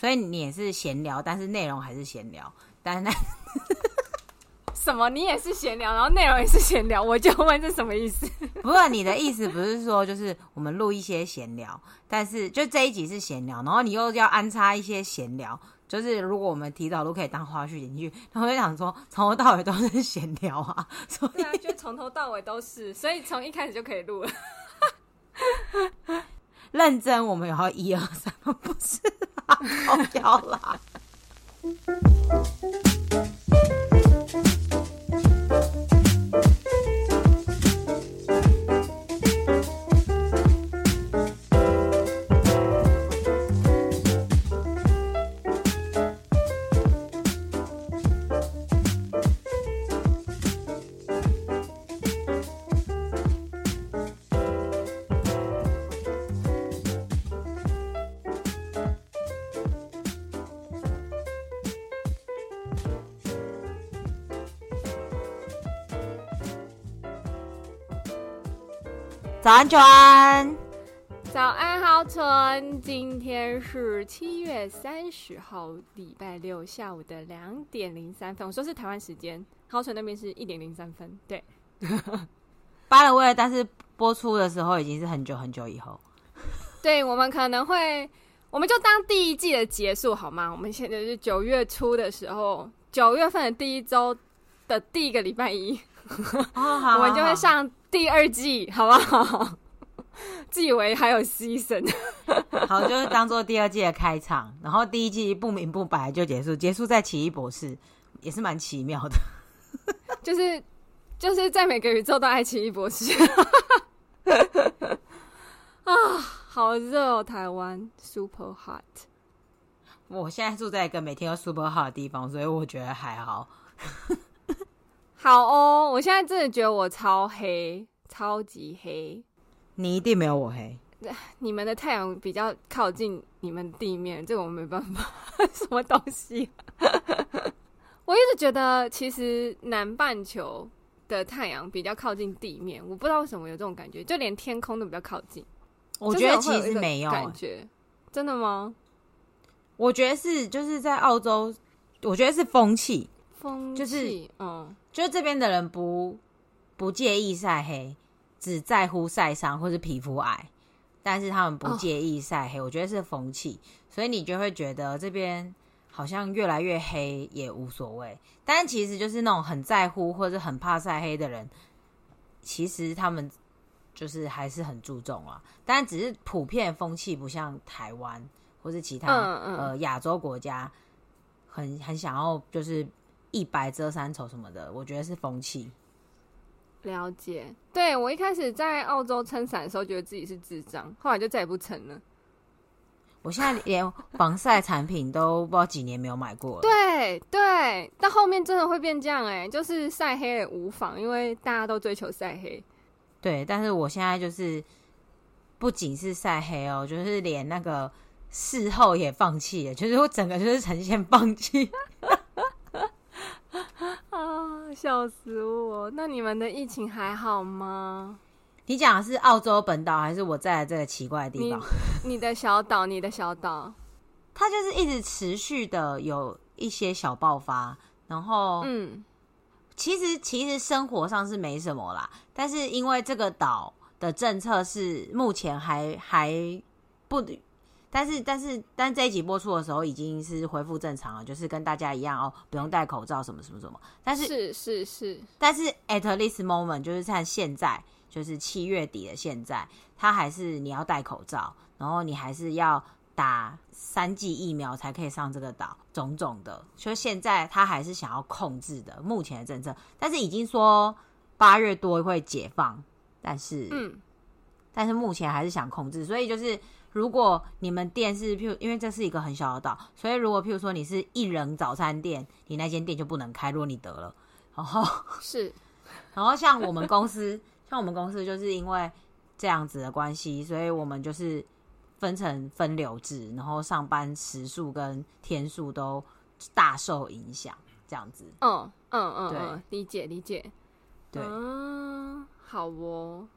所以你也是闲聊，但是内容还是闲聊。但是那 什么？你也是闲聊，然后内容也是闲聊，我就问这什么意思？不是你的意思，不是说就是我们录一些闲聊，但是就这一集是闲聊，然后你又要安插一些闲聊，就是如果我们提早都可以当花絮进去，他会想说从头到尾都是闲聊啊，所以、啊、就从头到尾都是，所以从一开始就可以录了。认真，我们有要一二三，不是 啦，好要了。早安，早安，早安，浩存。今天是七月三十号，礼拜六下午的两点零三分。我说是台湾时间，浩存那边是一点零三分。对，发了位，但是播出的时候已经是很久很久以后。对，我们可能会，我们就当第一季的结束好吗？我们现在是九月初的时候，九月份的第一周的第一个礼拜一，我们就会上。第二季好不好？自以为还有 season，好，就是当做第二季的开场，然后第一季不明不白就结束，结束在奇异博士，也是蛮奇妙的。就是就是在每个宇宙都爱奇异博士啊，好热哦，台湾 super hot。我现在住在一个每天都 super hot 的地方，所以我觉得还好。好哦，我现在真的觉得我超黑，超级黑。你一定没有我黑。你们的太阳比较靠近你们地面，这个我没办法。什么东西？我一直觉得，其实南半球的太阳比较靠近地面，我不知道为什么有这种感觉，就连天空都比较靠近。我觉得其实没有感觉，真的吗？我觉得是，就是在澳洲，我觉得是风气。风气，就是，嗯，就这边的人不不介意晒黑，只在乎晒伤或是皮肤癌，但是他们不介意晒黑，哦。我觉得是风气，所以你就会觉得这边好像越来越黑也无所谓。但其实就是那种很在乎或者很怕晒黑的人，其实他们就是还是很注重啊。但只是普遍风气不像台湾或是其他呃亚洲国家很很想要就是。一白遮三丑什么的，我觉得是风气。了解，对，我一开始在澳洲撑伞的时候，觉得自己是智障，后来就再也不撑了。我现在连防晒产品都不知道几年没有买过了。对对，到后面真的会变这样哎、欸，就是晒黑也无妨，因为大家都追求晒黑。对，但是我现在就是不仅是晒黑哦，就是连那个事后也放弃了，就是我整个就是呈现放弃。啊，笑死我！那你们的疫情还好吗？你讲的是澳洲本岛，还是我在这个奇怪的地方？你，你的小岛，你的小岛，它就是一直持续的有一些小爆发，然后，嗯，其实其实生活上是没什么啦，但是因为这个岛的政策是目前还还不。但是但是但这一集播出的时候已经是恢复正常了，就是跟大家一样哦，不用戴口罩什么什么什么。但是是是是，但是 at this moment 就是在现在，就是七月底的现在，他还是你要戴口罩，然后你还是要打三剂疫苗才可以上这个岛，种种的。所以现在他还是想要控制的目前的政策，但是已经说八月多会解放，但是嗯，但是目前还是想控制，所以就是。如果你们店是，譬如因为这是一个很小的岛，所以如果譬如说你是一人早餐店，你那间店就不能开。如果你得了，然后是，然后像我们公司，像我们公司就是因为这样子的关系，所以我们就是分成分流制，然后上班时数跟天数都大受影响，这样子。嗯嗯嗯，对，理解理解。对，嗯，好哦。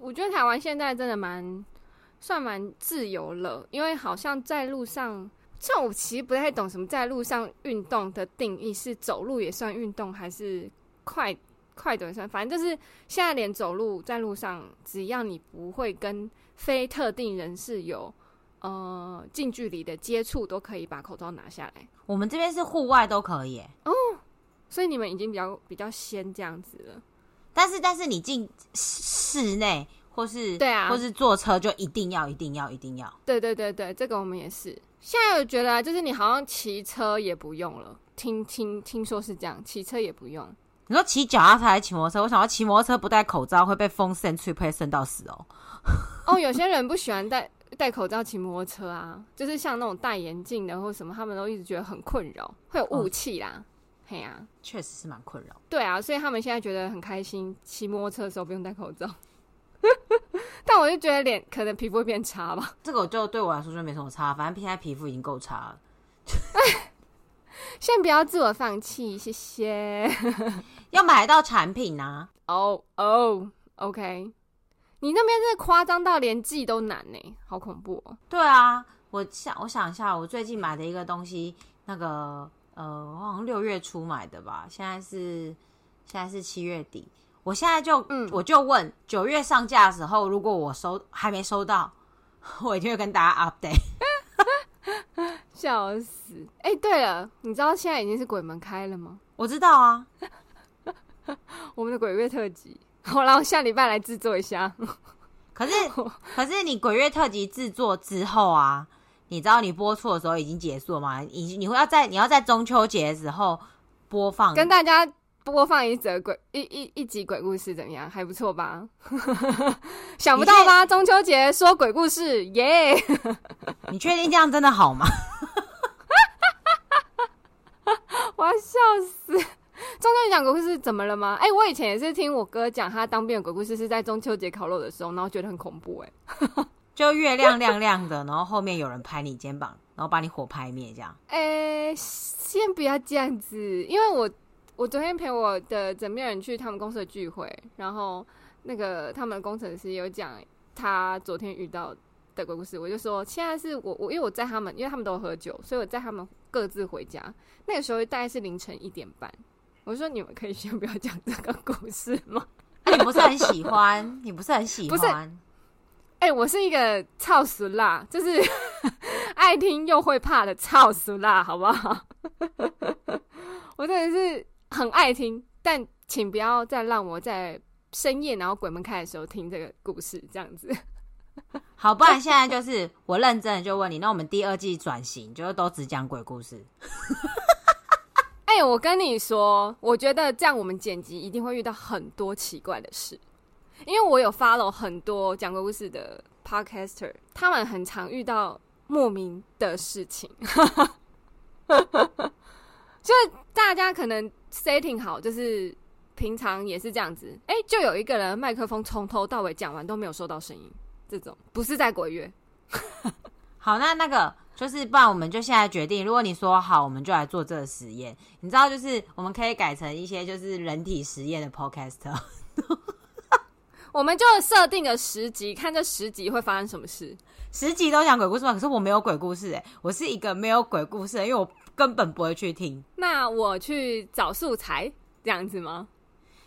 我觉得台湾现在真的蛮。算蛮自由了，因为好像在路上像我其实不太懂什么在路上运动的定义，是走路也算运动，还是快快走也算？反正就是现在连走路在路上，只要你不会跟非特定人士有呃近距离的接触，都可以把口罩拿下来。我们这边是户外都可以哦，所以你们已经比较比较先这样子了。但是但是你进室内或是对啊，或是坐车就一定要一定要一定要。对对对对，这个我们也是。现在我觉得就是你好像骑车也不用了，听听听说是这样，骑车也不用。你说骑脚踏车还是骑摩托车？我想要骑摩托车不戴口罩会被风扇吹，被扇到死哦。哦，有些人不喜欢戴戴口罩骑摩托车啊，就是像那种戴眼镜的或什么，他们都一直觉得很困扰，会有雾气啦。哦嘿呀，确实是蛮困扰。对啊，所以他们现在觉得很开心，骑摩托车的时候不用戴口罩。但我就觉得脸可能皮肤会变差吧。这个我就对我来说就没什么差，反正现在皮肤已经够差了。先不要自我放弃，谢谢。要买到产品啊！哦哦，OK。你那边真的夸张到连寄都难呢，好恐怖哦。对啊，我想我想一下，我最近买的一个东西，那个。呃，我好像六月初买的吧，现在是现在是七月底，我现在就嗯，我就问九月上架的时候，如果我收还没收到，我一定会跟大家 update。笑死！哎、欸，对了，你知道现在已经是鬼门开了吗？我知道啊，我们的鬼月特辑，好，然后下礼拜来制作一下。可是可是你鬼月特辑制作之后啊。你知道你播出的时候已经结束了吗？你你会要在你要在中秋节的时候播放，跟大家播放一则鬼一一一集鬼故事怎么样？还不错吧？想不到吧？中秋节说鬼故事，耶、yeah! 你确定这样真的好吗？我要笑死！中秋节讲鬼故事怎么了吗？哎、欸，我以前也是听我哥讲，他当兵的鬼故事是在中秋节烤肉的时候，然后觉得很恐怖、欸，哎。就月亮亮亮的，然后后面有人拍你肩膀，然后把你火拍灭，这样。哎、欸，先不要这样子，因为我我昨天陪我的枕边人去他们公司的聚会，然后那个他们工程师有讲他昨天遇到的鬼故事，我就说现在是我我因为我在他们，因为他们都喝酒，所以我在他们各自回家。那个时候大概是凌晨一点半，我说你们可以先不要讲这个故事吗？你不是很喜欢？你不是很喜欢？哎、欸，我是一个超死辣，就是 爱听又会怕的超死辣，好不好？我真的是很爱听，但请不要再让我在深夜然后鬼门开的时候听这个故事，这样子。好，不然现在就是我认真的就问你，那我们第二季转型，就是都只讲鬼故事。哎、欸，我跟你说，我觉得这样我们剪辑一定会遇到很多奇怪的事。因为我有 follow 很多讲鬼故事的 podcaster，他们很常遇到莫名的事情，就是大家可能 setting 好，就是平常也是这样子，哎，就有一个人麦克风从头到尾讲完都没有收到声音，这种不是在鬼月。好，那那个就是，不然我们就现在决定，如果你说好，我们就来做这个实验。你知道，就是我们可以改成一些就是人体实验的 podcaster。我们就设定个十集，看这十集会发生什么事。十集都讲鬼故事吗？可是我没有鬼故事哎，我是一个没有鬼故事，因为我根本不会去听。那我去找素材这样子吗？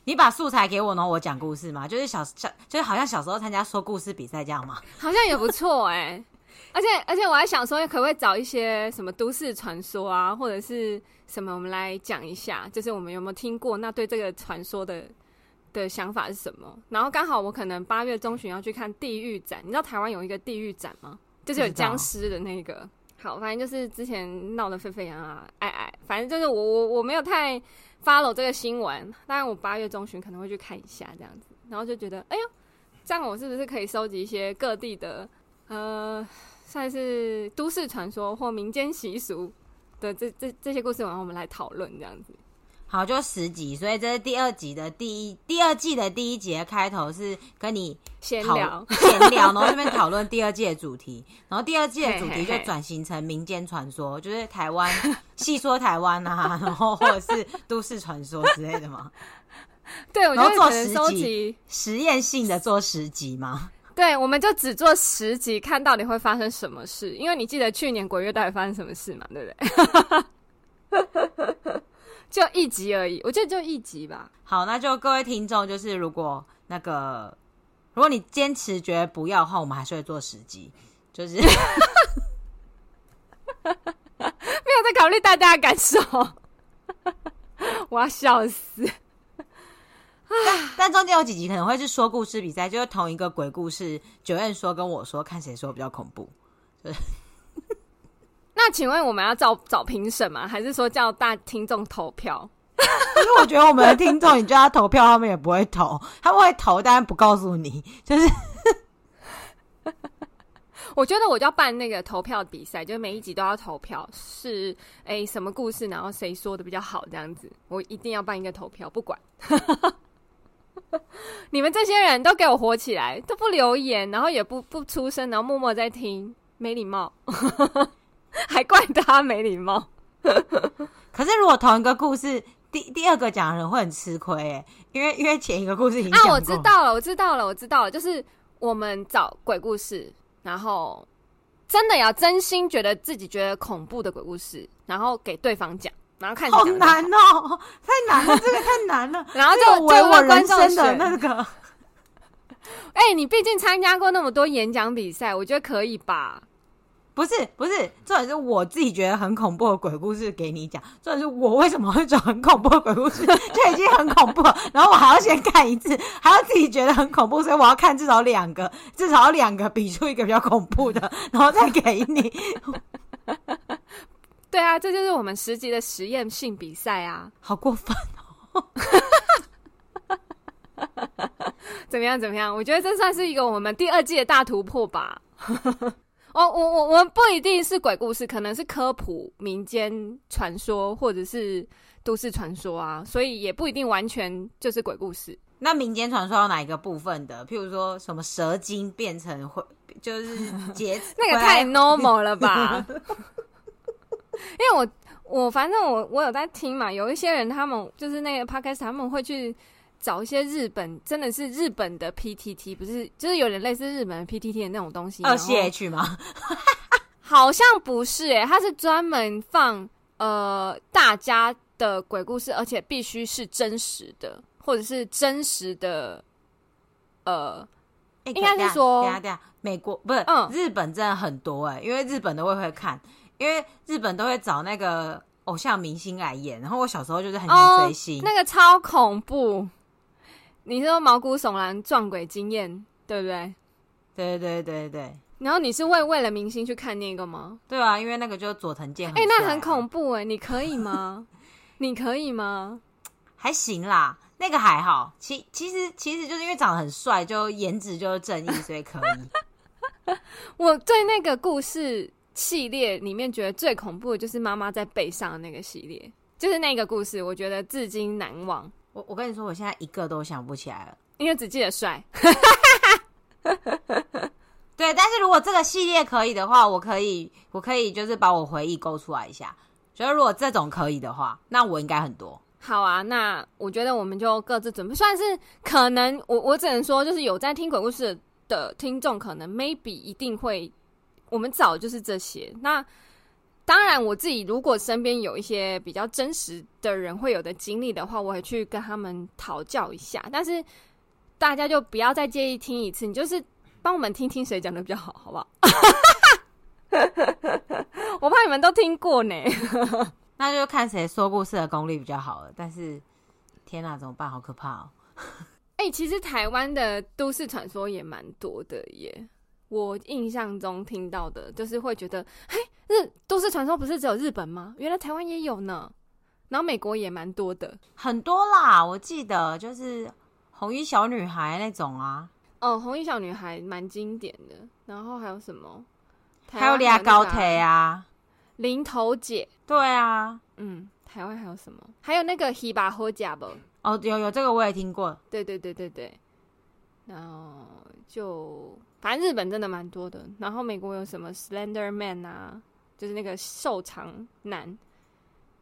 你把素材给我，然后我讲故事吗？就是小小，就是好像小时候参加说故事比赛这样吗？好像也不错哎。而且而且我还想说，可不可以找一些什么都市传说啊，或者是什么，我们来讲一下，就是我们有没有听过？那对这个传说的。的想法是什么？然后刚好我可能八月中旬要去看地狱展，你知道台湾有一个地狱展吗？就是有僵尸的那个。好，反正就是之前闹得沸沸扬扬，哎哎，反正就是我我我没有太 follow 这个新闻，当然我八月中旬可能会去看一下这样子，然后就觉得，哎呦，这样我是不是可以收集一些各地的呃，算是都市传说或民间习俗的这这这些故事，然后我们来讨论这样子。好，就十集，所以这是第二集的第一，第二季的第一节开头是跟你闲聊，闲聊，然后这边 讨论第二季的主题，然后第二季的主题就转型成民间传说，就是台湾细说台湾啊，然后或者是都市传说之类的嘛。对，我然后做十集，实验性的做十集吗？对，我们就只做十集，看到底会发生什么事。因为你记得去年鬼月到底发生什么事嘛？对不对？就一集而已，我觉得就一集吧。好，那就各位听众，就是如果那个，如果你坚持觉得不要的话，我们还是会做十集，就是没有在考虑大家的感受，我要笑死。但但中间有几集可能会是说故事比赛，就是同一个鬼故事，九燕说跟我说，看谁说比较恐怖。就是，那请问我们要找找评审吗？还是说叫大听众投票？因为我觉得我们的听众，你叫他投票，他们也不会投，他们会投，但是不告诉你。就是，我觉得我就要办那个投票比赛，就是每一集都要投票，是哎、欸、什么故事，然后谁说的比较好，这样子，我一定要办一个投票，不管。你们这些人都给我火起来，都不留言，然后也不不出声，然后默默在听，没礼貌，还怪他没礼貌。可是如果同一个故事，第第二个讲的人会很吃亏哎，因为因为前一个故事已经。啊，我知道了，我知道了，我知道了，就是我们找鬼故事，然后真的要真心觉得自己觉得恐怖的鬼故事，然后给对方讲。然后看好难哦，太难了，这个太难了。然后就问我人生的那个，哎、欸，你毕竟参加过那么多演讲比赛，我觉得可以吧？不是，不是，重点是我自己觉得很恐怖的鬼故事给你讲。重点是我为什么会找很恐怖的鬼故事，就已经很恐怖了。然后我还要先看一次，还要自己觉得很恐怖，所以我要看至少两个，至少两个比出一个比较恐怖的，然后再给你。对啊，这就是我们十集的实验性比赛啊！好过分哦！怎么样？怎么样？我觉得这算是一个我们第二季的大突破吧。哦，我我我们不一定是鬼故事，可能是科普、民间传说或者是都市传说啊，所以也不一定完全就是鬼故事。那民间传说有哪一个部分的？譬如说什么蛇精变成会就是结 那个太 normal 了吧？因为我我反正我我有在听嘛，有一些人他们就是那个 podcast 他们会去找一些日本真的是日本的 PTT，不是就是有点类似日本的 PTT 的那种东西。二 CH 吗？好像不是诶，他是专门放呃大家的鬼故事，而且必须是真实的，或者是真实的呃，欸、应该是说等下等下，美国不是嗯日本真的很多诶，因为日本的我也会看。因为日本都会找那个偶像明星来演，然后我小时候就是很想追星，哦，那个超恐怖。你说毛骨悚然撞鬼经验，对不对？对对对对对。然后你是为为了明星去看那个吗？对啊，因为那个就是佐藤健，啊。哎，欸，那很恐怖哎，你可以吗？你可以吗？还行啦，那个还好。其其实其实就是因为长得很帅，就颜值就是正义，所以可以。我对那个故事。系列里面觉得最恐怖的就是妈妈在背上的那个系列，就是那个故事，我觉得至今难忘。我我跟你说，我现在一个都想不起来了，因为只记得帅。对，但是如果这个系列可以的话，我可以，我可以就是把我回忆勾出来一下。觉得如果这种可以的话，那我应该很多。好啊，那我觉得我们就各自准备，算是可能我我只能说，就是有在听鬼故事的听众，可能 maybe 一定会。我们找就是这些。那当然，我自己如果身边有一些比较真实的人会有的经历的话，我会去跟他们讨教一下。但是大家就不要再介意听一次，你就是帮我们听听谁讲的比较好，好不好？我怕你们都听过呢。那就看谁说故事的功力比较好了。但是天哪，怎么办？好可怕哦！哎、欸，其实台湾的都市传说也蛮多的耶。我印象中听到的，就是会觉得，嘿，日都市传说不是只有日本吗？原来台湾也有呢。然后美国也蛮多的，很多啦。我记得就是红衣小女孩那种啊。哦，红衣小女孩蛮经典的。然后还有什么？还有俩高铁啊，零头姐。对啊，嗯，台湾还有什么？还有那个希巴霍加不？哦，有有这个我也听过。对对对对对。然后就。反正日本真的蛮多的，然后美国有什么 Slender Man 啊，就是那个瘦长男，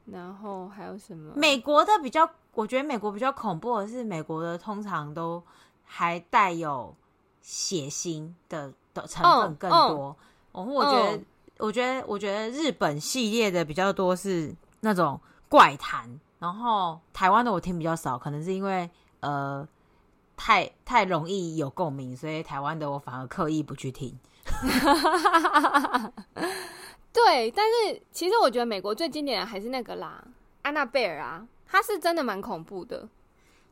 然后还有什么？美国的比较，我觉得美国比较恐怖的是，美国的通常都还带有血腥的的成分更多。哦，我觉得，我觉得，我觉得日本系列的比较多是那种怪谈，然后台湾的我听比较少，可能是因为呃太太容易有共鸣，所以台湾的我反而刻意不去听。对，但是其实我觉得美国最经典的还是那个啦，安娜贝尔啊，它是真的蛮恐怖的。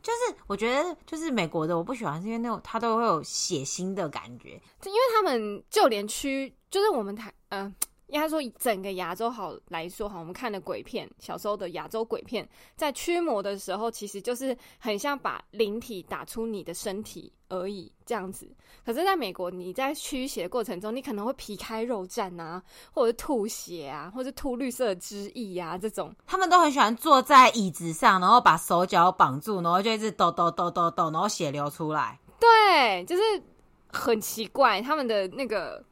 就是我觉得，就是美国的我不喜欢，是因为那种它都会有血腥的感觉，因为他们就连区，就是我们台，呃。应该说，以整个亚洲好来说，哈，我们看的鬼片，小时候的亚洲鬼片，在驱魔的时候，其实就是很像把灵体打出你的身体而已，这样子。可是，在美国，你在驱邪的过程中，你可能会皮开肉绽啊，或者吐血啊，或者吐绿色的汁液啊，这种。他们都很喜欢坐在椅子上，然后把手脚绑住，然后就一直抖抖抖抖抖，然后血流出来。对，就是很奇怪，他们的那个。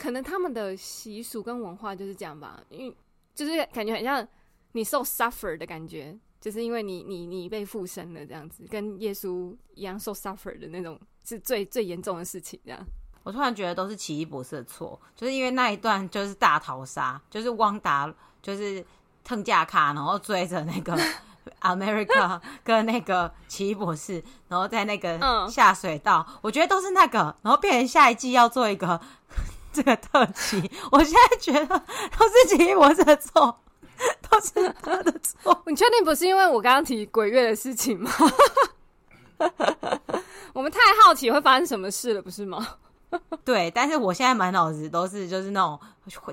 可能他们的习俗跟文化就是这样吧，因为就是感觉很像你受 suffer 的感觉，就是因为你你你被附身了这样子，跟耶稣一样受 suffer 的那种是最最严重的事情。这样，我突然觉得都是奇异博士的错，就是因为那一段就是大逃杀，就是汪达就是腾架卡，然后追着那个 America 跟那个奇异博士，然后在那个下水道，嗯，我觉得都是那个，然后变成下一季要做一个。这个特辑，我现在觉得都是奇异博士的错，都是他的错。你确定不是因为我刚刚提鬼月的事情吗？我们太好奇会发生什么事了，不是吗？对，但是我现在满脑子都是就是那种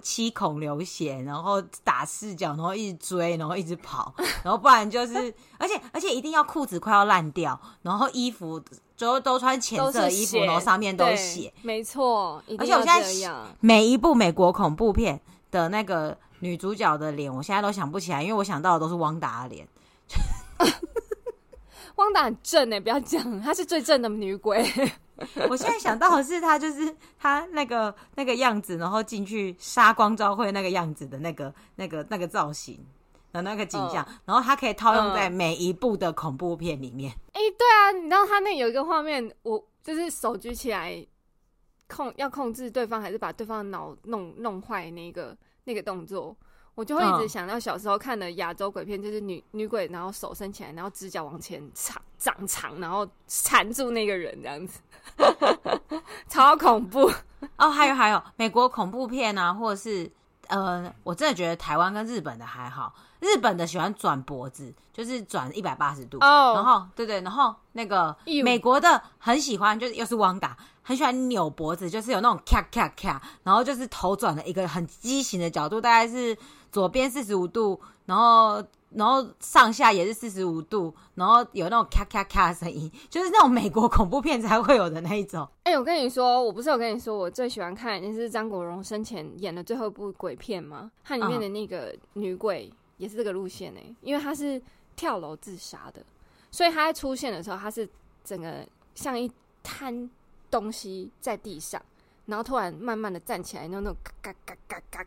七孔流血，然后打四角，然后一直追，然后一直跑，然后不然就是，而且而且一定要裤子快要烂掉，然后衣服。就都穿浅色的衣服，然后上面都血，没错。而且我现在每一部美国恐怖片的那个女主角的脸，我现在都想不起来，因为我想到的都是汪达的脸。汪达很正哎，不要讲，她是最正的女鬼。我现在想到的是她，就是她那个那个样子，然后进去杀光昭会那个样子的那个那个那个造型。的那个景象，嗯，然后它可以套用在每一部的恐怖片里面。哎，欸，对啊，你知道他那有一个画面，我就是手举起来控要控制对方，还是把对方的脑弄弄坏那个那个动作，我就会一直想到小时候看的亚洲鬼片，就是女女鬼，然后手伸起来，然后指甲往前长长长，然后缠住那个人这样子，超恐怖哦。还有还有，美国恐怖片啊，或者是呃，我真的觉得台湾跟日本的还好。日本的喜欢转脖子，就是转一百八十度，oh. 然后对对，然后那个美国的很喜欢，就是又是汪达，很喜欢扭脖子，就是有那种咔咔咔，然后就是头转了一个很畸形的角度，大概是左边四十五度，然后然后上下也是四十五度，然后有那种咔咔咔的声音，就是那种美国恐怖片才会有的那一种。哎、欸，我跟你说，我不是有跟你说，我最喜欢看的是张国荣生前演的最后一部鬼片吗？它里面的那个女鬼。Uh. 也是这个路线呢、欸，因为她是跳楼自杀的，所以她在出现的时候，她是整个像一滩东西在地上，然后突然慢慢的站起来，那种嘎嘎嘎嘎嘎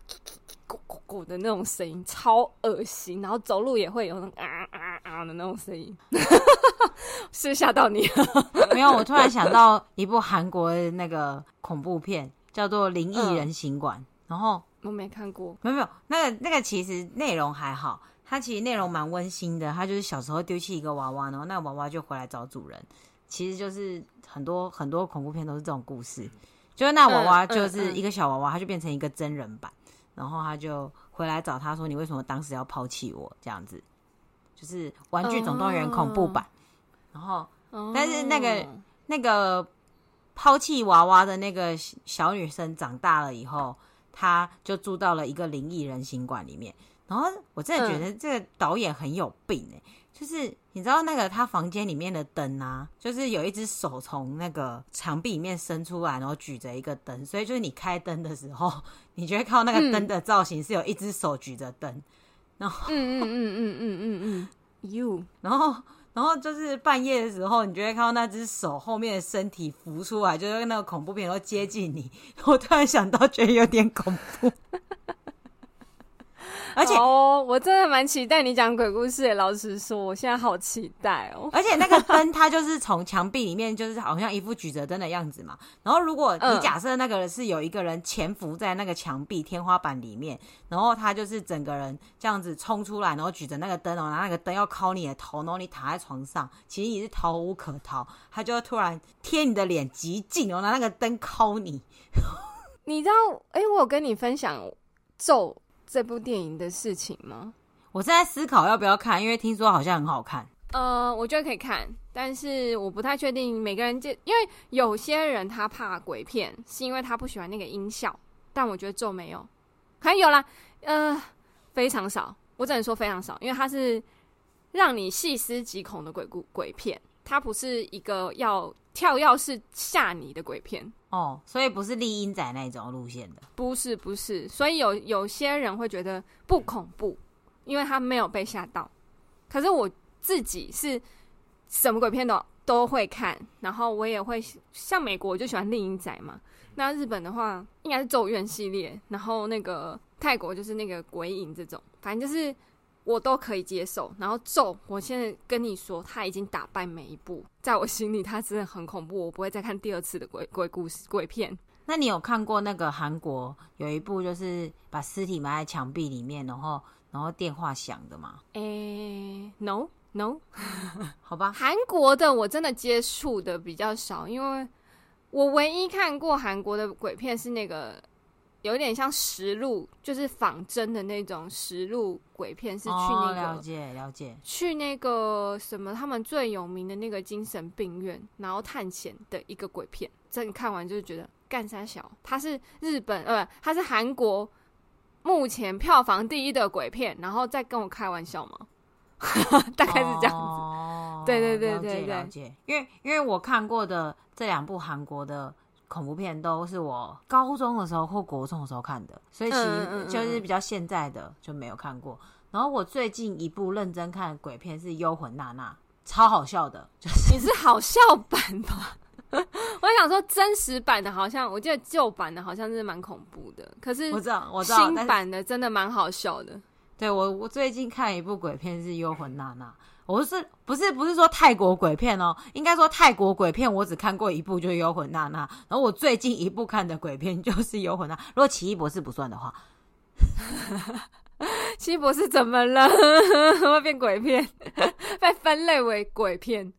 咕咕咕的那种声音，超恶心，然后走路也会有那种啊啊啊的那种声音，是吓到你了？没有，我突然想到一部韩国的那个恐怖片，叫做《灵异人形馆》，嗯，然后。我没看过，没有没有，那个那个其实内容还好，它其实内容蛮温馨的。它就是小时候丢弃一个娃娃，然后那个娃娃就回来找主人。其实就是很多很多恐怖片都是这种故事，就是那娃娃就是一个小娃娃，它就变成一个真人版，然后他就回来找他说：“你为什么当时要抛弃我？”这样子，就是《玩具总动员》恐怖版。然后，但是那个那个抛弃娃娃的那个小女生长大了以后。她就住到了一个灵异人形馆里面，然后我真的觉得这个导演很有病哎、就是你知道那个他房间里面的灯啊，就是有一只手从那个墙壁里面伸出来，然后举着一个灯，所以就是你开灯的时候，你就会看到那个灯的造型是有一只手举着灯，然后嗯嗯嗯嗯嗯嗯嗯，you，然后。然后就是半夜的时候，你就会看到那只手后面的身体浮出来，就是那个恐怖片都接近你。我突然想到，觉得有点恐怖。而且哦，我真的蛮期待你讲鬼故事的。老实说，我现在好期待哦。而且那个灯，它就是从墙壁里面，就是好像一副举着灯的样子嘛。然后如果你假设那个人是有一个人潜伏在那个墙壁天花板里面，然后他就是整个人这样子冲出来，然后举着那个灯，然后拿那个灯要敲你的头，然后你躺在床上，其实你是逃无可逃，他就会突然贴你的脸极近，然后拿那个灯敲你。你知道？哎、欸，我有跟你分享《咒》这部电影的事情吗？我正在思考要不要看，因为听说好像很好看。呃，我觉得可以看，但是我不太确定每个人就因为有些人他怕鬼片，是因为他不喜欢那个音效。但我觉得《咒》没有，还有啦，呃，非常少。我只能说非常少，因为它是让你细思极恐的鬼故鬼片，它不是一个要跳跃式吓你的鬼片。哦，所以不是丽英仔那种路线的，不是不是，所以有有些人会觉得不恐怖，因为他没有被吓到。可是我自己是什么鬼片都都会看，然后我也会像美国我就喜欢丽英仔嘛，那日本的话应该是咒怨系列，然后那个泰国就是那个鬼影这种，反正就是。我都可以接受，然后咒，我现在跟你说，他已经打败每一部，在我心里，他真的很恐怖，我不会再看第二次的鬼鬼故事鬼片。那你有看过那个韩国有一部，就是把尸体埋在墙壁里面，然后然后电话响的吗？诶、欸、，no no，好吧，韩国的我真的接触的比较少，因为我唯一看过韩国的鬼片是那个。有点像实录，就是仿真的那种实录鬼片，是去那个、哦、了解了解，去那个什么他们最有名的那个精神病院，然后探险的一个鬼片。这你看完就是觉得干三小，它是日本呃，它是韩国目前票房第一的鬼片，然后再跟我开玩笑吗？大概是这样子。哦、对对对对对。因为因为我看过的这两部韩国的。恐怖片都是我高中的时候或国中的时候看的，所以其实就是比较现在的就没有看过。然后我最近一部认真看的鬼片是《幽魂娜娜》，超好笑的。就是你是好笑版吧？我想说真实版的，好像我记得旧版的好像是蛮恐怖的。可是我知道，我知道新版的真的蛮好笑的。对我，我最近看一部鬼片是《幽魂娜娜》。我是不是不是说泰国鬼片哦？应该说泰国鬼片，我只看过一部，就是《幽魂娜娜》。然后我最近一部看的鬼片就是《幽魂娜》。如果奇异博士不算的话，奇异博士怎么了？会变鬼片？被分类为鬼片、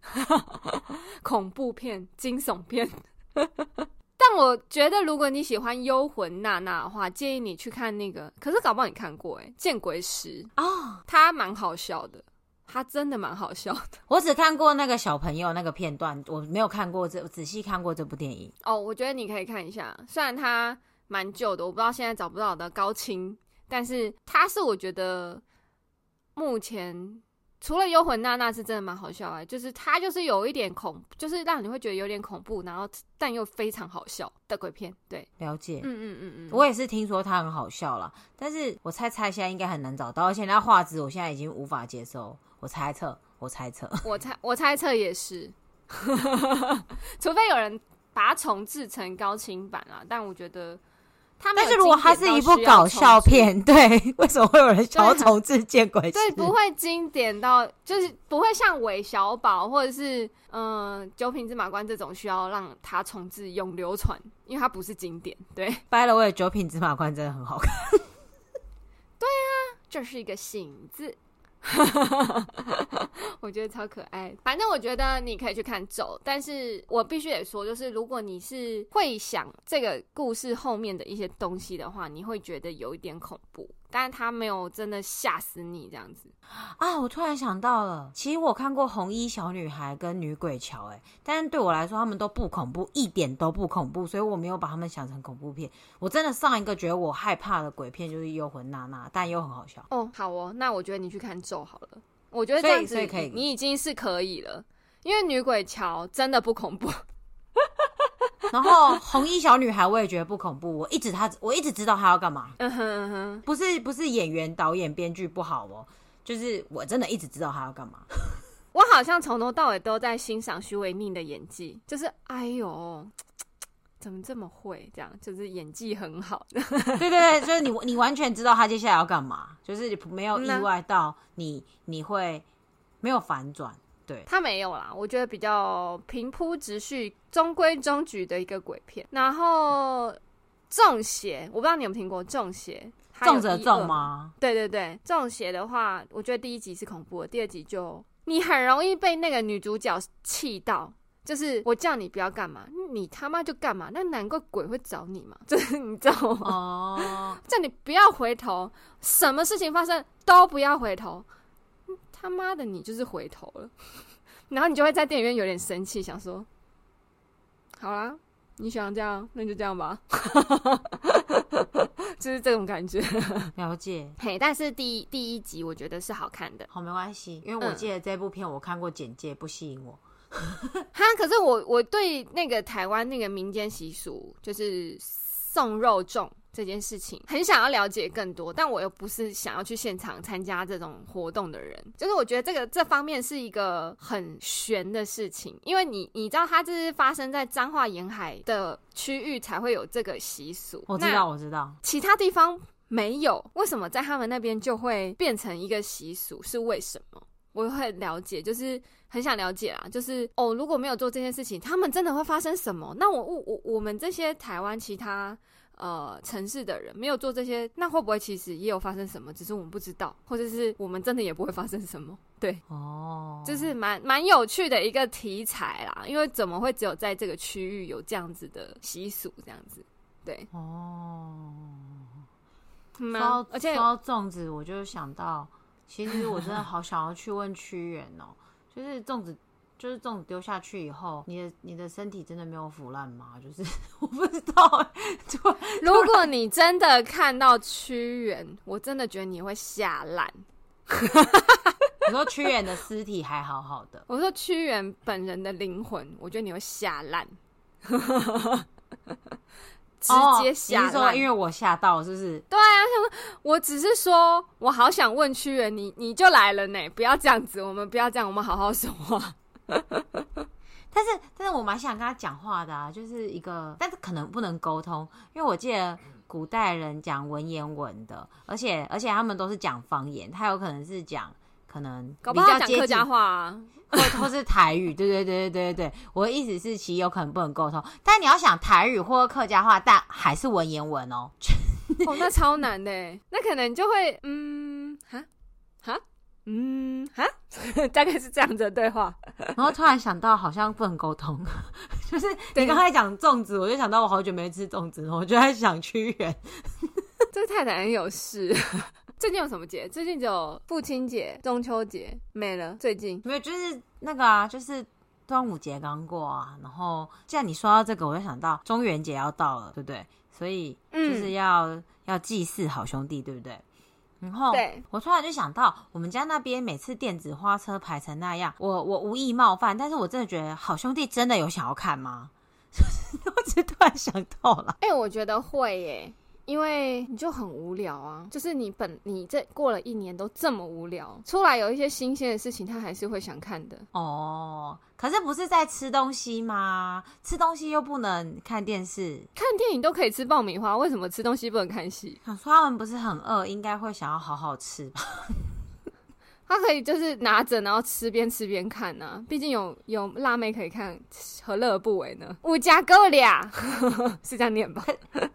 恐怖片、惊悚片。但我觉得，如果你喜欢《幽魂娜娜》的话，建议你去看那个。可是搞不好你看过哎，《见鬼时》哦，他蛮好笑的。他真的蛮好笑的，我只看过那个小朋友那个片段，我没有看过这仔细看过这部电影。哦，我觉得你可以看一下，虽然它蛮旧的，我不知道现在找不到的高清，但是它是我觉得目前除了《幽魂娜娜》是真的蛮好笑哎，就是它就是有一点恐，就是让你会觉得有点恐怖，然后但又非常好笑的鬼片。对，了解。嗯嗯嗯嗯，我也是听说它很好笑啦，但是我猜猜现在应该很难找到，而且那画质我现在已经无法接受。我猜测，我猜测，我猜，我猜测也是，除非有人把它重制成高清版啊。但我觉得，但是如果它是一部搞笑片，对，为什么会有人想要重置《见鬼时》？对，不会经典到，就是不会像韦小宝或者是嗯、呃《九品芝麻官》这种需要让它重置永流传，因为它不是经典。对，By the way，《九品芝麻官》真的很好看。对啊，这是一个醒字。哈哈哈我觉得超可爱。反正我觉得你可以去看走，但是我必须得说，就是如果你是会想这个故事后面的一些东西的话，你会觉得有一点恐怖。但是他没有真的吓死你这样子啊！我突然想到了，其实我看过《红衣小女孩》跟《女鬼桥》，哎，但是对我来说他们都不恐怖，一点都不恐怖，所以我没有把他们想成恐怖片。我真的上一个觉得我害怕的鬼片就是《幽魂娜娜》，但又很好笑。哦，好哦，那我觉得你去看咒好了。我觉得这样子你已经是可以了，因为《女鬼桥》真的不恐怖。然后红衣小女孩我也觉得不恐怖，我一直她我一直知道她要干嘛。嗯哼嗯哼，不是不是演员导演编剧不好哦，就是我真的一直知道她要干嘛。我好像从头到尾都在欣赏徐伟命的演技，就是哎呦，怎么这么会这样？就是演技很好的。对对对，就是你你完全知道他接下来要干嘛，就是没有意外到你你会没有反转。对，他没有啦，我觉得比较平铺直叙、中规中矩的一个鬼片。然后中邪，我不知道你有没有听过中邪，中者中吗？对对对，中邪的话，我觉得第一集是恐怖的，第二集就你很容易被那个女主角气到，就是我叫你不要干嘛，你他妈就干嘛，那难怪鬼会找你嘛，就 是你知道吗？哦，叫你不要回头，什么事情发生都不要回头。他妈的，你就是回头了，然后你就会在电影院有点生气，想说：“好啦，你想这样，那就这样吧。”就是这种感觉。了解。嘿，但是第一第一集我觉得是好看的。好，没关系，因为我记得这部片我看过简介，不吸引我。哈，可是我我对那个台湾那个民间习俗，就是送肉粽。这件事情很想要了解更多，但我又不是想要去现场参加这种活动的人。就是我觉得这个这方面是一个很悬的事情，因为你你知道，它这是发生在彰化沿海的区域才会有这个习俗。我知道，我知道，其他地方没有，为什么在他们那边就会变成一个习俗？是为什么？我会了解，就是很想了解啊。就是哦，如果没有做这件事情，他们真的会发生什么？那我我我我们这些台湾其他。呃，城市的人没有做这些，那会不会其实也有发生什么？只是我们不知道，或者是我们真的也不会发生什么？对，哦，就是蛮蛮有趣的一个题材啦。因为怎么会只有在这个区域有这样子的习俗？这样子，对，哦，说到而且说到粽子，我就想到，其实我真的好想要去问屈原哦，就是粽子。就是这种丢下去以后，你的你的身体真的没有腐烂吗？就是 我不知道。如果你真的看到屈原，我真的觉得你会吓烂。你说屈原的尸体还好好的，我说屈原本人的灵魂，我觉得你会吓烂。直接吓烂。你是说因为我吓到，是不是？对啊，我只是说我好想问屈原，你你就来了呢？不要这样子，我们不要这样，我们好好说话。但是，但是我蛮想跟他讲话的啊，就是一个，但是可能不能沟通，因为我记得古代人讲文言文的，而且而且他们都是讲方言，他有可能是讲可能比较接近客家话啊，或或是台语，对对对对对对，我的意思是其实有可能不能沟通，但你要想台语或客家话，但还是文言文哦，哦，那超难的，那可能就会嗯。嗯，哈，大概是这样子的对话，然后突然想到，好像不能沟通，就是你刚才讲粽子，我就想到我好久没吃粽子，我就在想屈原，这太太很有事。最近有什么节？最近只有父亲节、中秋节没了。最近没有，就是那个啊，就是端午节刚过啊。然后既然你说到这个，我就想到中元节要到了，对不对？所以就是要、嗯、要祭祀好兄弟，对不对？然后，对，我突然就想到，我们家那边每次电子花车排成那样，我我无意冒犯，但是我真的觉得好兄弟真的有想要看吗？我只是突然想到了，哎、欸，我觉得会耶。因为你就很无聊啊，就是你本你这过了一年都这么无聊，出来有一些新鲜的事情，他还是会想看的哦。可是不是在吃东西吗？吃东西又不能看电视，看电影都可以吃爆米花，为什么吃东西不能看戏？想说他们不是很饿，应该会想要好好吃吧。他可以就是拿着，然后吃边吃边看呢、啊。毕竟有有辣妹可以看，何乐而不为呢？五加够俩，是这样念吧？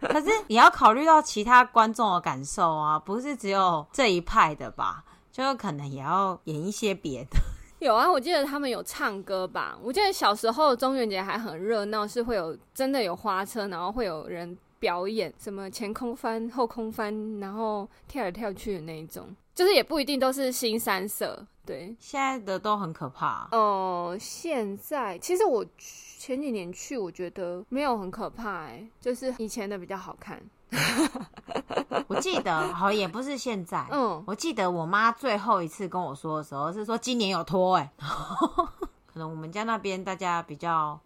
可是你要考虑到其他观众的感受啊，不是只有这一派的吧？就可能也要演一些别的。有啊，我记得他们有唱歌吧？我记得小时候中元节还很热闹，是会有真的有花车，然后会有人表演什么前空翻、后空翻，然后跳来跳去的那一种。就是也不一定都是新三色，对，现在的都很可怕。哦、呃，现在其实我前几年去，我觉得没有很可怕，哎，就是以前的比较好看。我记得好也不是现在，嗯，我记得我妈最后一次跟我说的时候是说今年有拖，哎，可能我们家那边大家比较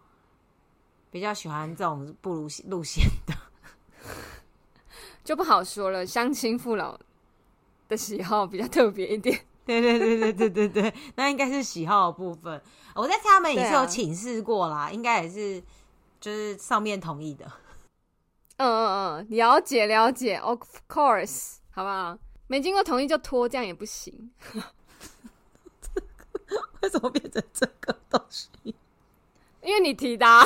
比较喜欢这种不如路线的，就不好说了，乡亲父老。的喜好比较特别一点，对对对对对对对，那应该是喜好的部分。我在他们也是有请示过啦，啊、应该也是就是上面同意的。嗯嗯嗯，了解了解，Of course，好不好？没经过同意就拖，这样也不行。为什么变成这个东西？因为你提的、啊，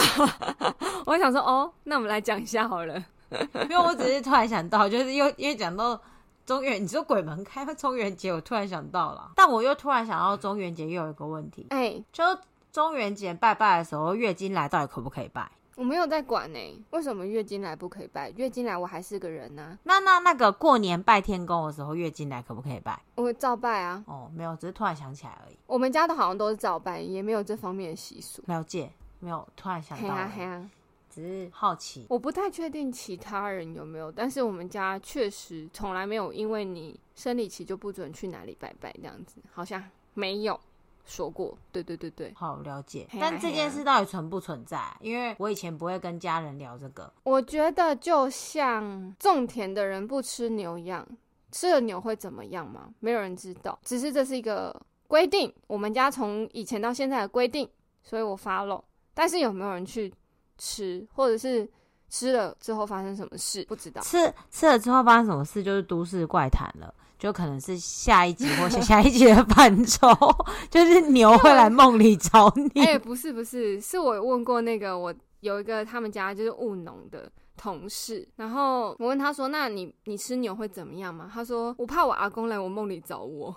我想说哦，那我们来讲一下好了。因为我只是突然想到，就是又因为讲到中元，你说鬼门开中元节，我突然想到了，但我又突然想到中元节又有一个问题，哎、欸，就中元节拜拜的时候，月经来到底可不可以拜？我没有在管呢、欸，为什么月经来不可以拜？月经来我还是个人呢、啊。那那那个过年拜天公的时候，月经来可不可以拜？我会照拜啊。哦，没有，只是突然想起来而已。我们家的好像都是照拜，也没有这方面的习俗。了解，没有，突然想到。嘿啊嘿啊，只是好奇。我不太确定其他人有没有，但是我们家确实从来没有因为你生理期就不准去哪里拜拜这样子，好像没有。说过，对对对对，好了解。但这件事到底存不存在？因为我以前不会跟家人聊这个。我觉得就像种田的人不吃牛一样，吃了牛会怎么样吗？没有人知道，只是这是一个规定，我们家从以前到现在的规定，所以我 follow。但是有没有人去吃，或者是吃了之后发生什么事？不知道。吃吃了之后发生什么事，就是都市怪谈了。就可能是下一集或下下一集的范畴，就是牛会来梦里找你。哎、欸，不是不是，是我问过那个我有一个他们家就是务农的同事，然后我问他说：“那你你吃牛会怎么样吗？”他说：“我怕我阿公来我梦里找我。”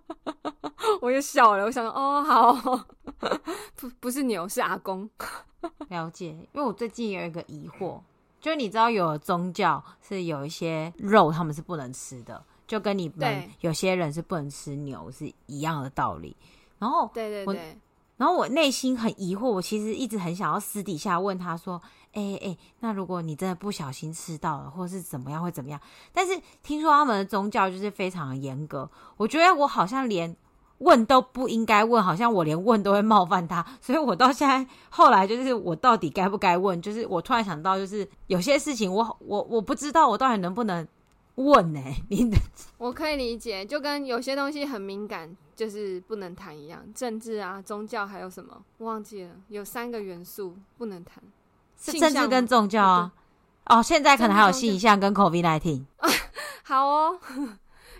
我就笑了，我想说：“哦，好，不不是牛，是阿公。”了解，因为我最近有一个疑惑。就你知道，有宗教是有一些肉他们是不能吃的，就跟你们有些人是不能吃牛是一样的道理。然后，对对对，然后我内心很疑惑，我其实一直很想要私底下问他说：“哎、欸、哎、那如果你真的不小心吃到了，或是怎么样会怎么样？”但是听说他们的宗教就是非常的严格，我觉得我好像连。问都不应该问，好像我连问都会冒犯他，所以我到现在后来就是我到底该不该问？就是我突然想到，就是有些事情我我我不知道我到底能不能问呢、欸？你 我可以理解，就跟有些东西很敏感，就是不能谈一样，政治啊、宗教还有什么忘记了，有三个元素不能谈，是政治跟宗教啊。哦，现在可能还有性向跟 COVID-19。好哦。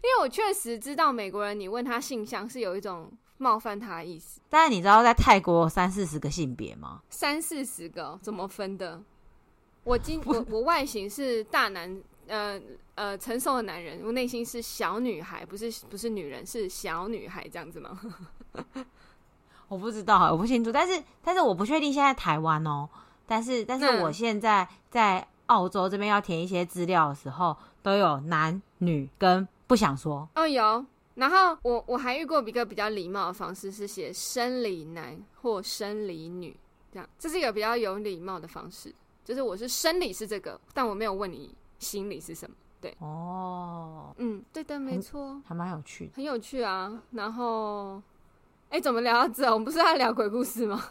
因为我确实知道美国人，你问他性向是有一种冒犯他的意思。但是你知道在泰国有三四十个性别吗？三四十个怎么分的？我今 我我外形是大男，呃呃成熟的男人，我内心是小女孩，不是不是女人，是小女孩这样子吗？我不知道，我不清楚。但是但是我不确定现在台湾哦。但是但是我现在在澳洲这边要填一些资料的时候，都有男女跟。不想说哦，有。然后我我还遇过一个比较礼貌的方式，是写生理男或生理女，这样，这是一个比较有礼貌的方式。就是我是生理是这个，但我没有问你心理是什么。对，哦，嗯，对的，没错，还蛮有趣的，很有趣啊。然后，哎，怎么聊到这？我们不是在聊鬼故事吗？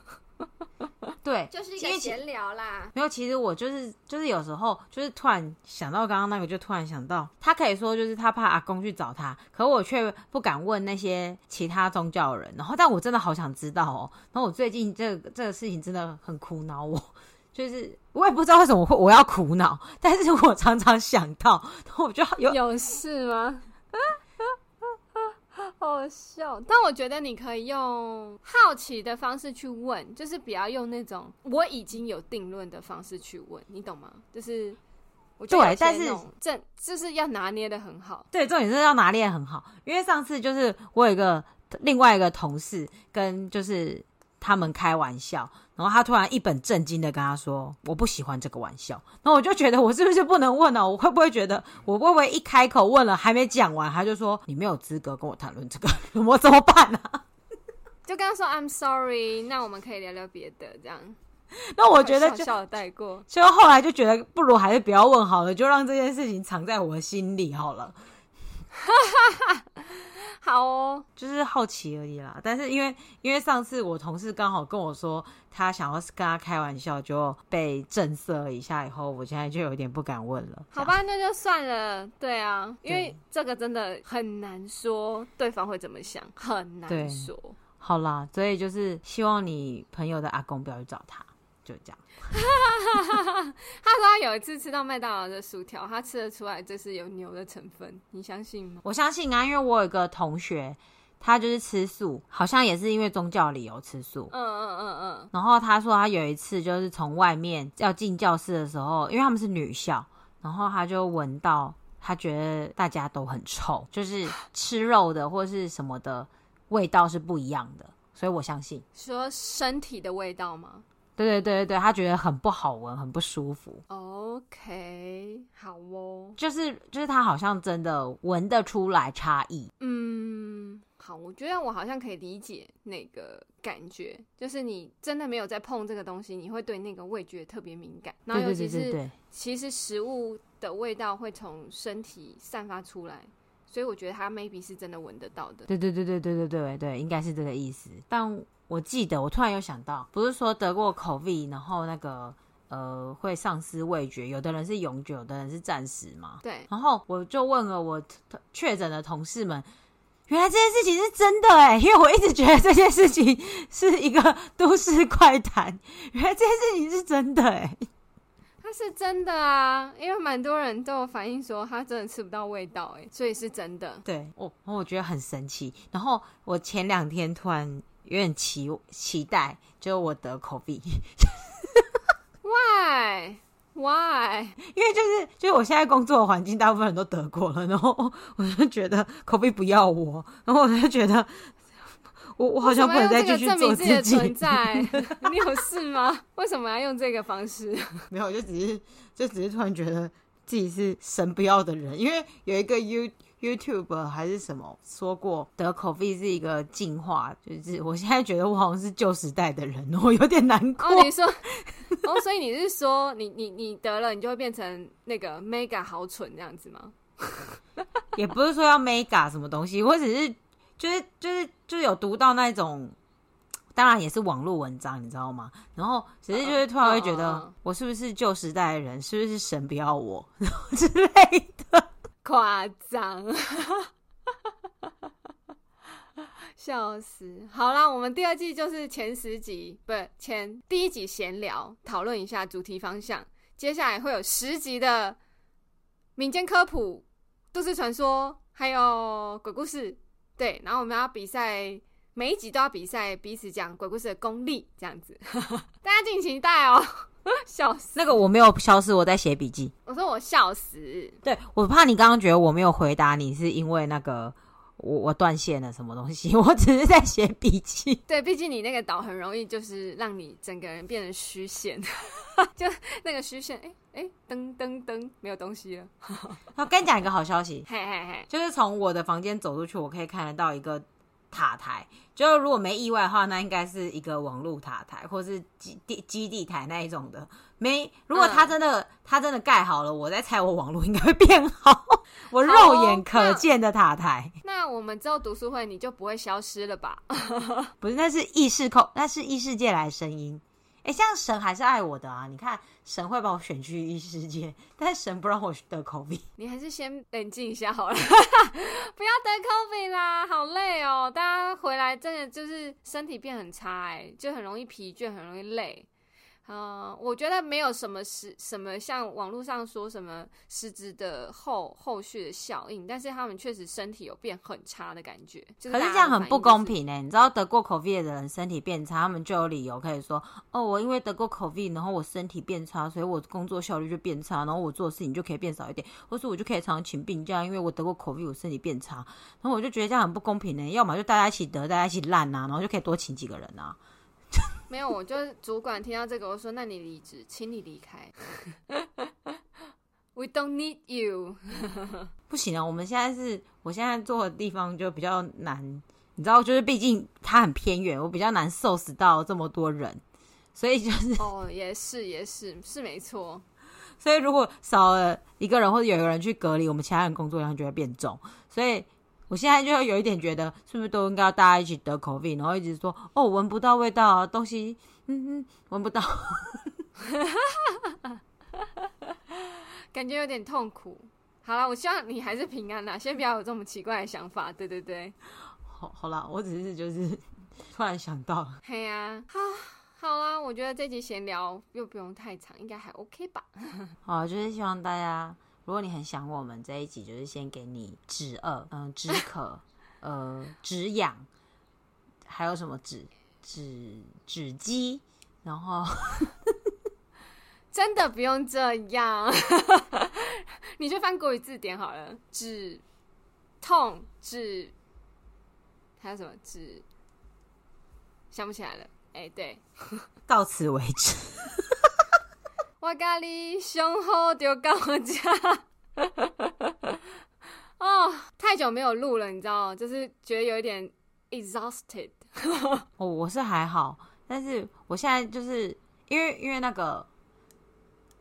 对，就是一个闲聊啦。没有，其实我就是就是有时候就是突然想到刚刚那个，就突然想到他可以说就是他怕阿公去找他，可我却不敢问那些其他宗教的人。然后，但我真的好想知道哦。然后我最近这个这个事情真的很苦恼我，就是我也不知道为什么会我要苦恼，但是我常常想到，然后我就有有事吗？好笑，但我觉得你可以用好奇的方式去问，就是不要用那种我已经有定论的方式去问，你懂吗？就是我觉得对，但是这就是要拿捏的很好。对，重点是要拿捏得很好，因为上次就是我有一个另外一个同事跟就是他们开玩笑。然后他突然一本正经的跟他说：“我不喜欢这个玩笑。”然后我就觉得我是不是不能问呢？我会不会觉得我会不会一开口问了还没讲完，他就说你没有资格跟我谈论这个，我怎么办呢？就跟他说 “I'm sorry”，那我们可以聊聊别的这样。那我觉得就小小的带过，就后来就觉得不如还是不要问好了，就让这件事情藏在我的心里好了。哈哈哈。好哦，就是好奇而已啦。但是因为因为上次我同事刚好跟我说，他想要跟他开玩笑，就被震慑了一下。以后我现在就有点不敢问了。好吧，那就算了。对啊，因为这个真的很难说对方会怎么想，很难说。好啦，所以就是希望你朋友的阿公不要去找他。就这样。他说他有一次吃到麦当劳的薯条，他吃得出来这是有牛的成分，你相信吗？我相信啊，因为我有一个同学，他就是吃素，好像也是因为宗教理由吃素。嗯嗯嗯嗯。然后他说他有一次就是从外面要进教室的时候，因为他们是女校，然后他就闻到。他觉得大家都很臭，就是吃肉的或是什么的味道是不一样的，所以我相信说身体的味道吗？对对对对对，他觉得很不好闻，很不舒服。OK，好哦，就是就是他好像真的闻得出来差异。嗯，好，我觉得我好像可以理解那个感觉，就是你真的没有在碰这个东西，你会对那个味觉特别敏感。然后尤其是，其实食物。的味道会从身体散发出来，所以我觉得他 maybe 是真的闻得到的。对对对对对对对对，应该是这个意思。但我记得，我突然有想到，不是说得过 COVID，然后那个呃会丧失味觉，有的人是永久，有的人是暂时嘛。对。然后我就问了我确诊的同事们，原来这件事情是真的哎，因为我一直觉得这件事情是一个 都市怪谈，原来这件事情是真的哎。是真的啊，因为蛮多人都有反映说他真的吃不到味道，哎，所以是真的。对，我我觉得很神奇。然后我前两天突然有点期期待，就我得 COVID。Why? Why? 因为就是就是我现在工作的环境，大部分人都得过了，然后我就觉得 COVID 不要我，然后我就觉得。我我好像不能再继续做自己，自己的存在。你有事吗？为什么要用这个方式？没有，就只是就只是突然觉得自己是神不要的人，因为有一个 You YouTube 还是什么说过得 COVID 是一个进化，就是我现在觉得我好像是旧时代的人，我有点难过。哦，你说哦，所以你是说你你你得了，你就会变成那个 Mega 好蠢这样子吗？也不是说要 Mega 什么东西，我只是。就是就是就是有读到那种，当然也是网络文章，你知道吗？然后只是就是突然会觉得，我是不是旧时代的人？是不是神不要我 然后之类的？夸张，笑死！好啦，我们第二季就是前十集，不是前第一集闲聊，讨论一下主题方向。接下来会有十集的民间科普、都市传说，还有鬼故事。对，然后我们要比赛，每一集都要比赛，彼此讲鬼故事的功力，这样子，大家敬请期待哦！笑死，那个我没有消失，我在写笔记。我说我笑死，对，我怕你刚刚觉得我没有回答你，是因为那个我我断线了什么东西，我只是在写笔记。对，毕竟你那个岛很容易就是让你整个人变成虚线，就那个虚线，哎哎，噔噔噔，没有东西了。我跟你讲一个好消息，嘿嘿嘿，就是从我的房间走出去，我可以看得到一个。塔台，就如果没意外的话，那应该是一个网络塔台，或是基地基地台那一种的。没，如果他真的、嗯、他真的盖好了，我在猜我网络应该会变好。我肉眼可见的塔台。哦、那，那我们之后读书会你就不会消失了吧？不是，那是异世空，那是异世界来的声音。哎，这样神还是爱我的啊！你看，神会把我选去异世界，但神不让我得 COVID。你还是先冷静一下好了，不要得 COVID 啦，好累哦！大家回来真的就是身体变很差，哎，就很容易疲倦，很容易累。嗯，我觉得没有什么实什么像网络上说什么实质的后后续的效应，但是他们确实身体有变很差的感觉。就是、可是这样很不公平呢、欸？你知道得过 COVID 的人身体变差，他们就有理由可以说：哦，我因为得过 COVID，然后我身体变差，所以我工作效率就变差，然后我做事情就可以变少一点，或是我就可以常常请病假，因为我得过 COVID，我身体变差。然后我就觉得这样很不公平呢、欸。要么就大家一起得，大家一起烂啊，然后就可以多请几个人啊。没有，我就是主管听到这个，我说：“那你离职，请你离开。”We don't need you。不行啊，我们现在是，我现在做的地方就比较难，你知道，就是毕竟它很偏远，我比较难受死到这么多人，所以就是哦，也是也是是没错。所以如果少了一个人或者有一个人去隔离，我们其他人工作量就会变重，所以。我现在就有一点觉得，是不是都应该大家一起得 COVID，然后一直说哦，闻不到味道啊，东西，嗯嗯，闻不到，感觉有点痛苦。好了，我希望你还是平安啦，先不要有这么奇怪的想法。对对对，好，好啦，我只是就是突然想到，嘿呀，好，好啦，我觉得这集闲聊又不用太长，应该还 OK 吧？好，就是希望大家，如果你很想我们这一集，就是先给你止饿，嗯，止渴，呃，止痒，还有什么止止止饥，然后真的不用这样，你就翻国语字典好了，止痛止，还有什么止？想不起来了。哎、欸，对，到此为止。我咖喱胸后丢高价。哦，太久没有录了，你知道，就是觉得有一点 exhausted。哦，我是还好，但是我现在就是因为因为那个，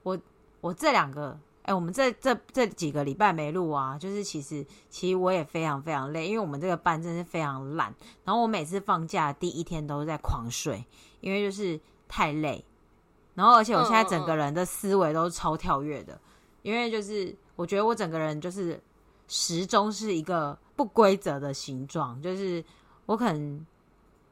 我我这两个。哎、我们这这这几个礼拜没录啊，就是其实其实我也非常非常累，因为我们这个班真是非常烂。然后我每次放假第一天都在狂睡，因为就是太累。然后而且我现在整个人的思维都是超跳跃的，因为就是我觉得我整个人就是时钟是一个不规则的形状，就是我可能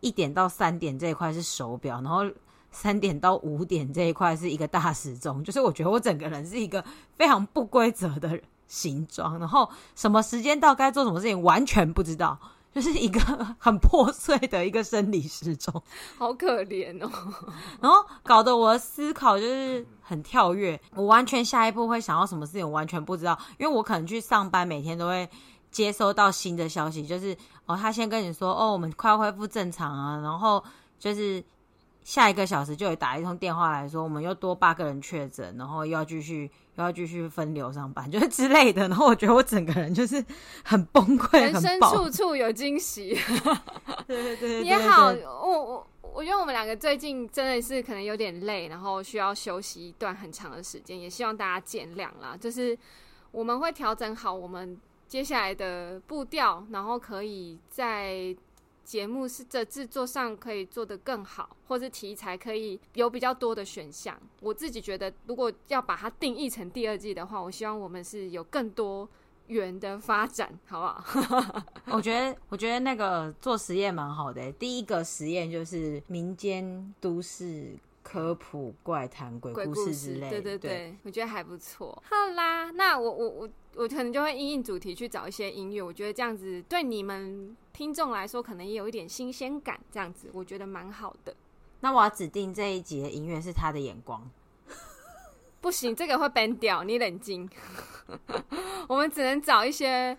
一点到三点这一块是手表，然后。三点到五点这一块是一个大时钟，就是我觉得我整个人是一个非常不规则的形状，然后什么时间到该做什么事情完全不知道，就是一个 很破碎的一个生理时钟，好可怜哦。然后搞得我的思考就是很跳跃，我完全下一步会想到什么事情我完全不知道，因为我可能去上班，每天都会接收到新的消息，就是哦，他先跟你说哦，我们快要恢复正常啊，然后就是。下一个小时就会打一通电话来说，我们又多八个人确诊，然后又要继续又要继续分流上班，就是之类的。然后我觉得我整个人就是很崩溃，人生处处有惊喜。对对对，你好，我我我觉得我们两个最近真的是可能有点累，然后需要休息一段很长的时间，也希望大家见谅啦。就是我们会调整好我们接下来的步调，然后可以在。节目是在制作上可以做得更好，或是题材可以有比较多的选项。我自己觉得，如果要把它定义成第二季的话，我希望我们是有更多元的发展，好不好？我觉得，我觉得那个做实验蛮好的。第一个实验就是民间都市科普怪谈、鬼故事之类的，对对对，对我觉得还不错。好啦，那我我我我可能就会因应主题去找一些音乐，我觉得这样子对你们。听众来说，可能也有一点新鲜感，这样子我觉得蛮好的。那我要指定这一集的音乐是他的眼光，不行，这个会 ban 掉。你冷静，我们只能找一些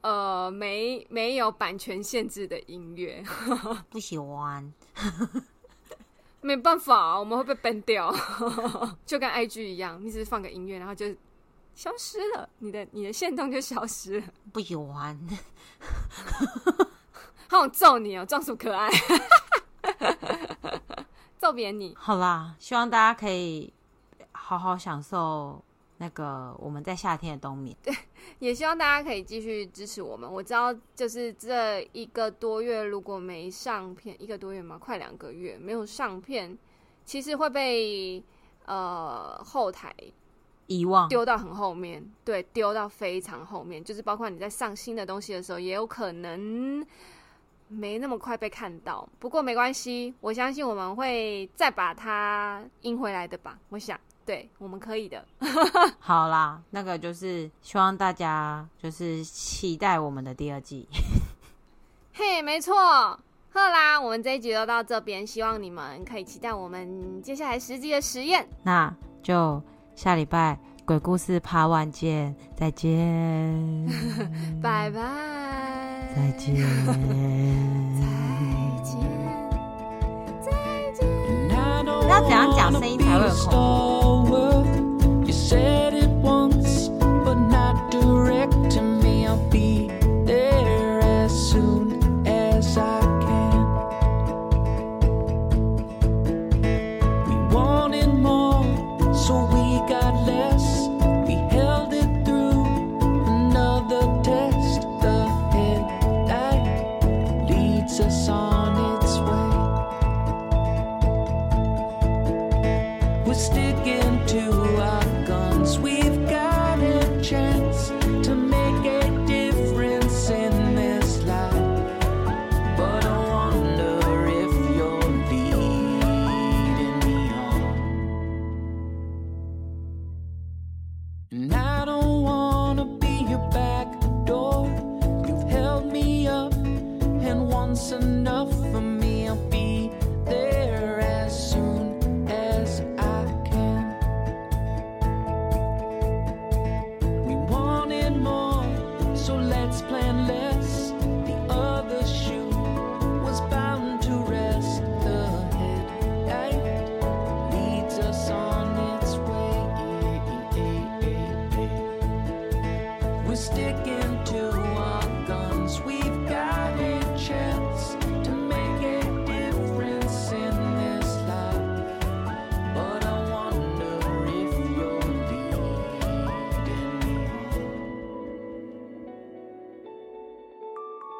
呃没没有版权限制的音乐。不喜欢，没办法，我们会被 ban 掉，就跟 IG 一样，你只是放个音乐，然后就消失了，你的你的限动就消失了。不喜欢。好想揍你哦，装什么可爱？揍扁你！好啦，希望大家可以好好享受那个我们在夏天的冬眠。对，也希望大家可以继续支持我们。我知道，就是这一个多月如果没上片，一个多月嘛，快两个月没有上片，其实会被呃后台遗忘，丢到很后面。对，丢到非常后面，就是包括你在上新的东西的时候，也有可能。没那么快被看到，不过没关系，我相信我们会再把它赢回来的吧。我想，对，我们可以的。好啦，那个就是希望大家就是期待我们的第二季。嘿，没错，好啦，我们这一集就到这边，希望你们可以期待我们接下来十集的实验。那就下礼拜鬼故事 Part One 见，再见，拜拜。再见，再见。要怎样讲声音才会很恐怖？